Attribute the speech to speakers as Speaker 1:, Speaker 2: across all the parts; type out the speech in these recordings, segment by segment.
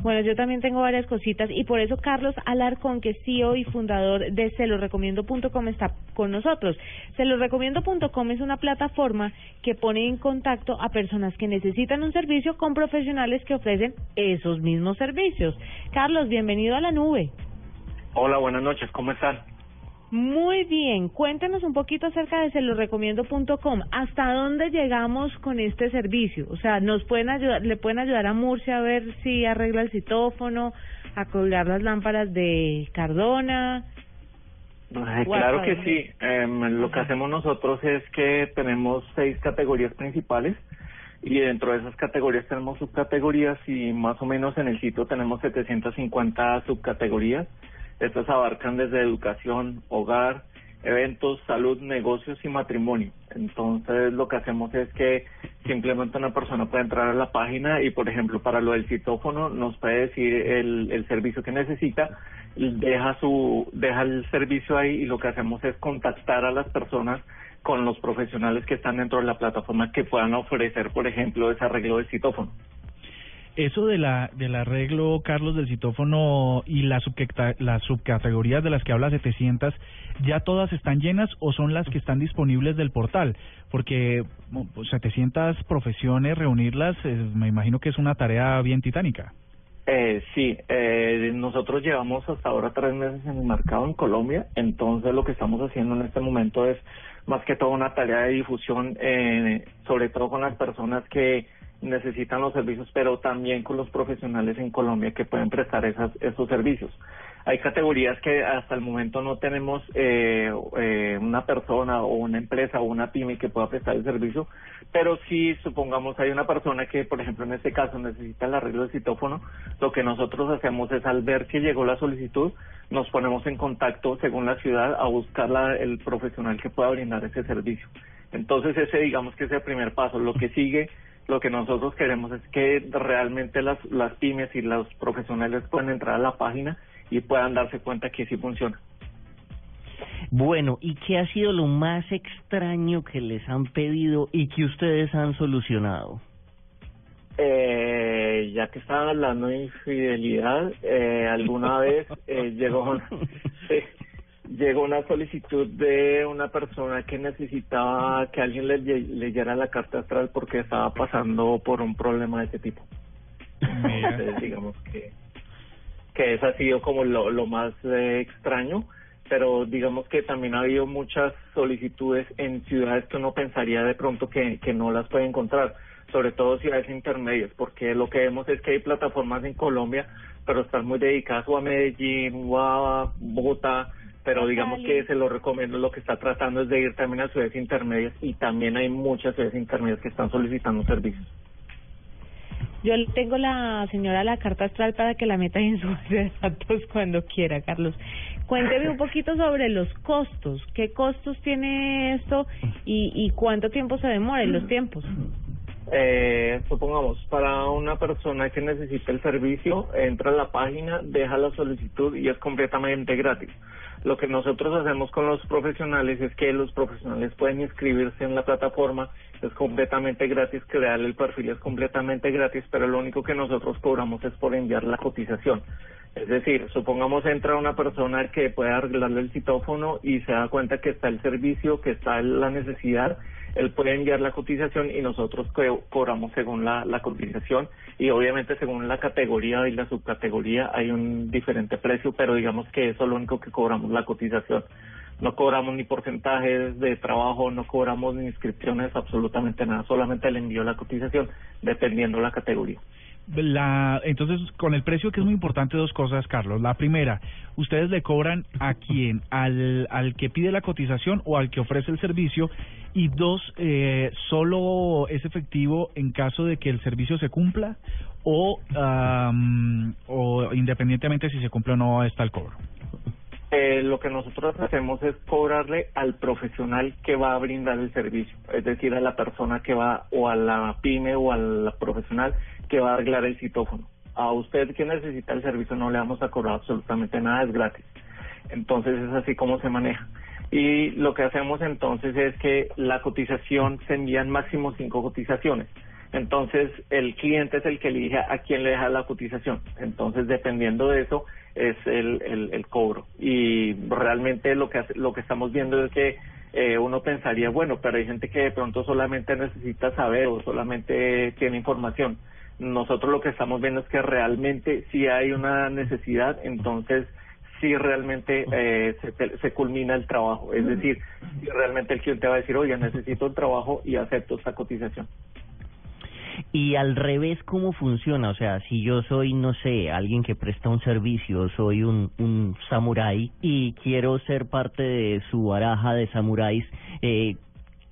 Speaker 1: Bueno, yo también tengo varias cositas y por eso Carlos Alarcón, que es CEO y fundador de celorecomiendo.com, está con nosotros. Celorecomiendo.com es una plataforma que pone en contacto a personas que necesitan un servicio con profesionales que ofrecen esos mismos servicios. Carlos, bienvenido a la nube.
Speaker 2: Hola, buenas noches, ¿cómo están?
Speaker 1: Muy bien, cuéntenos un poquito acerca de celorecomiendo.com. ¿Hasta dónde llegamos con este servicio? O sea, nos pueden ayudar, le pueden ayudar a Murcia a ver si arregla el citófono, a colgar las lámparas de Cardona.
Speaker 2: claro que sí. Em, lo que hacemos nosotros es que tenemos seis categorías principales y dentro de esas categorías tenemos subcategorías y más o menos en el sitio tenemos 750 subcategorías estas abarcan desde educación, hogar, eventos, salud, negocios y matrimonio. Entonces lo que hacemos es que simplemente una persona puede entrar a la página y, por ejemplo, para lo del citófono nos puede decir el, el servicio que necesita, deja su deja el servicio ahí y lo que hacemos es contactar a las personas con los profesionales que están dentro de la plataforma que puedan ofrecer, por ejemplo, ese arreglo del citófono.
Speaker 3: Eso de la del arreglo, Carlos, del citófono y las las subcategorías de las que habla 700, ¿ya todas están llenas o son las que están disponibles del portal? Porque 700 pues, profesiones, reunirlas, me imagino que es una tarea bien titánica.
Speaker 2: Eh, sí, eh, nosotros llevamos hasta ahora tres meses en el mercado en Colombia, entonces lo que estamos haciendo en este momento es más que todo una tarea de difusión, eh, sobre todo con las personas que necesitan los servicios, pero también con los profesionales en Colombia que pueden prestar esas, esos servicios. Hay categorías que hasta el momento no tenemos eh, eh, una persona o una empresa o una pyme que pueda prestar el servicio, pero si supongamos hay una persona que, por ejemplo, en este caso necesita el arreglo del citófono, lo que nosotros hacemos es al ver que llegó la solicitud, nos ponemos en contacto según la ciudad a buscar la, el profesional que pueda brindar ese servicio. Entonces ese digamos que es el primer paso. Lo que sigue lo que nosotros queremos es que realmente las, las pymes y los profesionales puedan entrar a la página y puedan darse cuenta que sí funciona.
Speaker 4: Bueno, ¿y qué ha sido lo más extraño que les han pedido y que ustedes han solucionado?
Speaker 2: Eh, ya que estaban hablando de infidelidad, eh, alguna vez eh, llegó, llegó una solicitud de una persona que necesitaba que alguien le leyera la carta astral porque estaba pasando por un problema de ese tipo. Entonces, digamos que que eso ha sido como lo, lo más eh, extraño, pero digamos que también ha habido muchas solicitudes en ciudades que uno pensaría de pronto que, que no las puede encontrar, sobre todo ciudades intermedias, porque lo que vemos es que hay plataformas en Colombia, pero están muy dedicadas o a Medellín o a Bogotá, pero digamos que se lo recomiendo, lo que está tratando es de ir también a ciudades intermedias y también hay muchas ciudades intermedias que están solicitando servicios.
Speaker 1: Yo tengo la señora la carta astral para que la meta en su base de datos cuando quiera, Carlos. Cuénteme un poquito sobre los costos. ¿Qué costos tiene esto y, y cuánto tiempo se demora en los tiempos?
Speaker 2: Eh, supongamos, para una persona que necesita el servicio, entra a la página, deja la solicitud y es completamente gratis. Lo que nosotros hacemos con los profesionales es que los profesionales pueden inscribirse en la plataforma, es completamente gratis, crear el perfil es completamente gratis, pero lo único que nosotros cobramos es por enviar la cotización. Es decir, supongamos entra una persona que puede arreglarle el citófono y se da cuenta que está el servicio, que está la necesidad, él puede enviar la cotización y nosotros cobramos según la, la cotización y obviamente según la categoría y la subcategoría hay un diferente precio, pero digamos que eso es lo único que cobramos la cotización. No cobramos ni porcentajes de trabajo, no cobramos ni inscripciones, absolutamente nada, solamente le envío la cotización dependiendo la categoría.
Speaker 3: La, entonces, con el precio que es muy importante, dos cosas, Carlos. La primera, ustedes le cobran a quién, al, al que pide la cotización o al que ofrece el servicio. Y dos, eh, solo es efectivo en caso de que el servicio se cumpla o, o independientemente si se cumple o no está el cobro.
Speaker 2: Eh, lo que nosotros hacemos es cobrarle al profesional que va a brindar el servicio, es decir, a la persona que va o a la pyme o al profesional que va a arreglar el citófono. A usted que necesita el servicio no le vamos a cobrar absolutamente nada, es gratis. Entonces es así como se maneja. Y lo que hacemos entonces es que la cotización se envían máximo cinco cotizaciones. Entonces, el cliente es el que elige a quién le deja la cotización. Entonces, dependiendo de eso, es el, el, cobro. Y realmente lo que, lo que estamos viendo es que eh, uno pensaría, bueno, pero hay gente que de pronto solamente necesita saber o solamente tiene información. Nosotros lo que estamos viendo es que realmente si hay una necesidad, entonces si realmente eh, se, se, culmina el trabajo. Es decir, si realmente el cliente va a decir, oye, necesito un trabajo y acepto esa cotización.
Speaker 4: Y al revés, ¿cómo funciona? O sea, si yo soy, no sé, alguien que presta un servicio, soy un, un samurái y quiero ser parte de su baraja de samuráis, eh,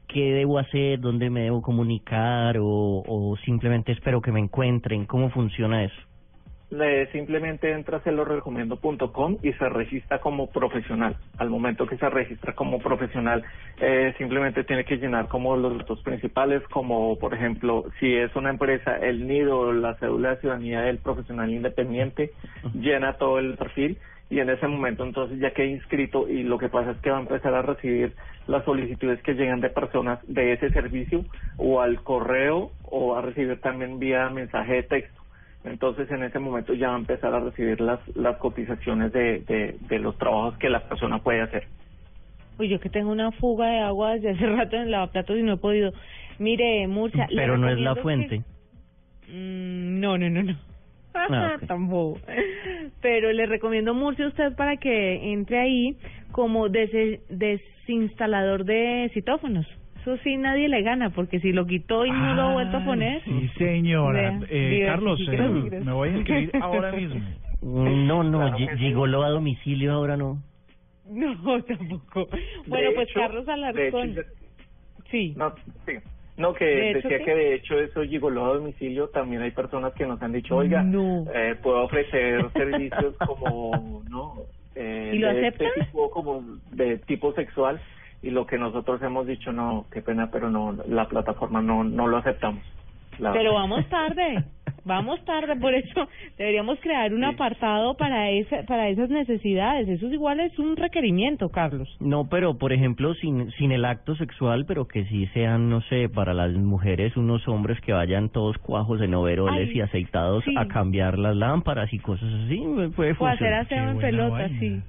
Speaker 4: ¿qué debo hacer? ¿Dónde me debo comunicar? O, ¿O simplemente espero que me encuentren? ¿Cómo funciona eso?
Speaker 2: Le simplemente entra a celorrecomiendo.com y se registra como profesional. Al momento que se registra como profesional, eh, simplemente tiene que llenar como los datos principales, como por ejemplo, si es una empresa, el nido, la cédula de ciudadanía del profesional independiente, llena todo el perfil y en ese momento entonces ya queda inscrito y lo que pasa es que va a empezar a recibir las solicitudes que llegan de personas de ese servicio o al correo o a recibir también vía mensaje de texto entonces en ese momento ya va a empezar a recibir las, las cotizaciones de, de, de los trabajos que la persona puede hacer.
Speaker 1: Uy, yo que tengo una fuga de agua desde hace rato en el lavaplatos y no he podido. Mire, Murcia...
Speaker 4: Pero no es la fuente.
Speaker 1: Mm, no, no, no, no. Ah, Tampoco. Pero le recomiendo Murcia a usted para que entre ahí como des desinstalador de citófonos eso sí nadie le gana, porque si lo quitó y no lo ha vuelto a poner.
Speaker 3: Sí, señora. Eh, Carlos, eh, me voy a inscribir ahora mismo.
Speaker 4: No, no, llegó lo a domicilio, ahora no.
Speaker 1: No, tampoco. Bueno, pues Carlos Alarcón.
Speaker 2: sí. No, sí. No, que decía que de hecho eso llegó a domicilio. También hay personas que nos han dicho, oiga, eh, puedo ofrecer servicios como, ¿no?
Speaker 1: Eh, ¿Y lo de este
Speaker 2: tipo, como de tipo sexual y lo que nosotros hemos dicho, no, qué pena, pero no, la plataforma no, no lo aceptamos.
Speaker 1: pero vamos tarde, vamos tarde, por eso deberíamos crear un apartado para esa, para esas necesidades. Eso igual es un requerimiento, Carlos.
Speaker 4: No, pero por ejemplo, sin, sin el acto sexual, pero que sí sean, no sé, para las mujeres, unos hombres que vayan todos cuajos en overoles y aceitados a cambiar las lámparas y cosas así, puede
Speaker 1: O hacer aseo en pelota, sí.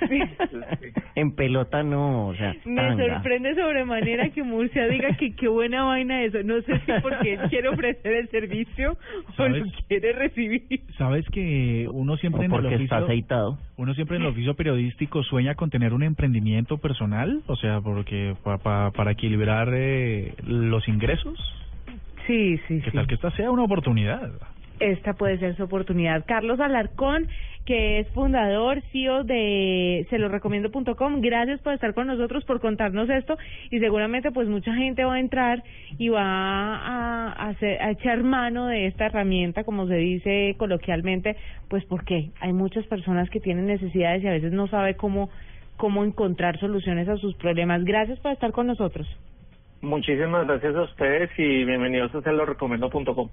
Speaker 4: en pelota no, o sea,
Speaker 1: me sorprende sobremanera que Murcia diga que qué buena vaina eso. No sé si porque él quiere ofrecer el servicio o lo quiere recibir.
Speaker 3: Sabes que uno siempre en el oficio,
Speaker 4: está aceitado.
Speaker 3: uno siempre en el oficio periodístico sueña con tener un emprendimiento personal, o sea, porque para para equilibrar eh, los ingresos.
Speaker 1: Sí, sí,
Speaker 3: ¿Qué tal que esta sea una oportunidad?
Speaker 1: esta puede ser su oportunidad. Carlos Alarcón, que es fundador, CEO de se lo recomiendo.com, gracias por estar con nosotros, por contarnos esto y seguramente pues mucha gente va a entrar y va a, hacer, a echar mano de esta herramienta, como se dice coloquialmente, pues porque hay muchas personas que tienen necesidades y a veces no sabe cómo, cómo encontrar soluciones a sus problemas. Gracias por estar con nosotros.
Speaker 2: Muchísimas gracias a ustedes y bienvenidos a se lo recomiendo.com.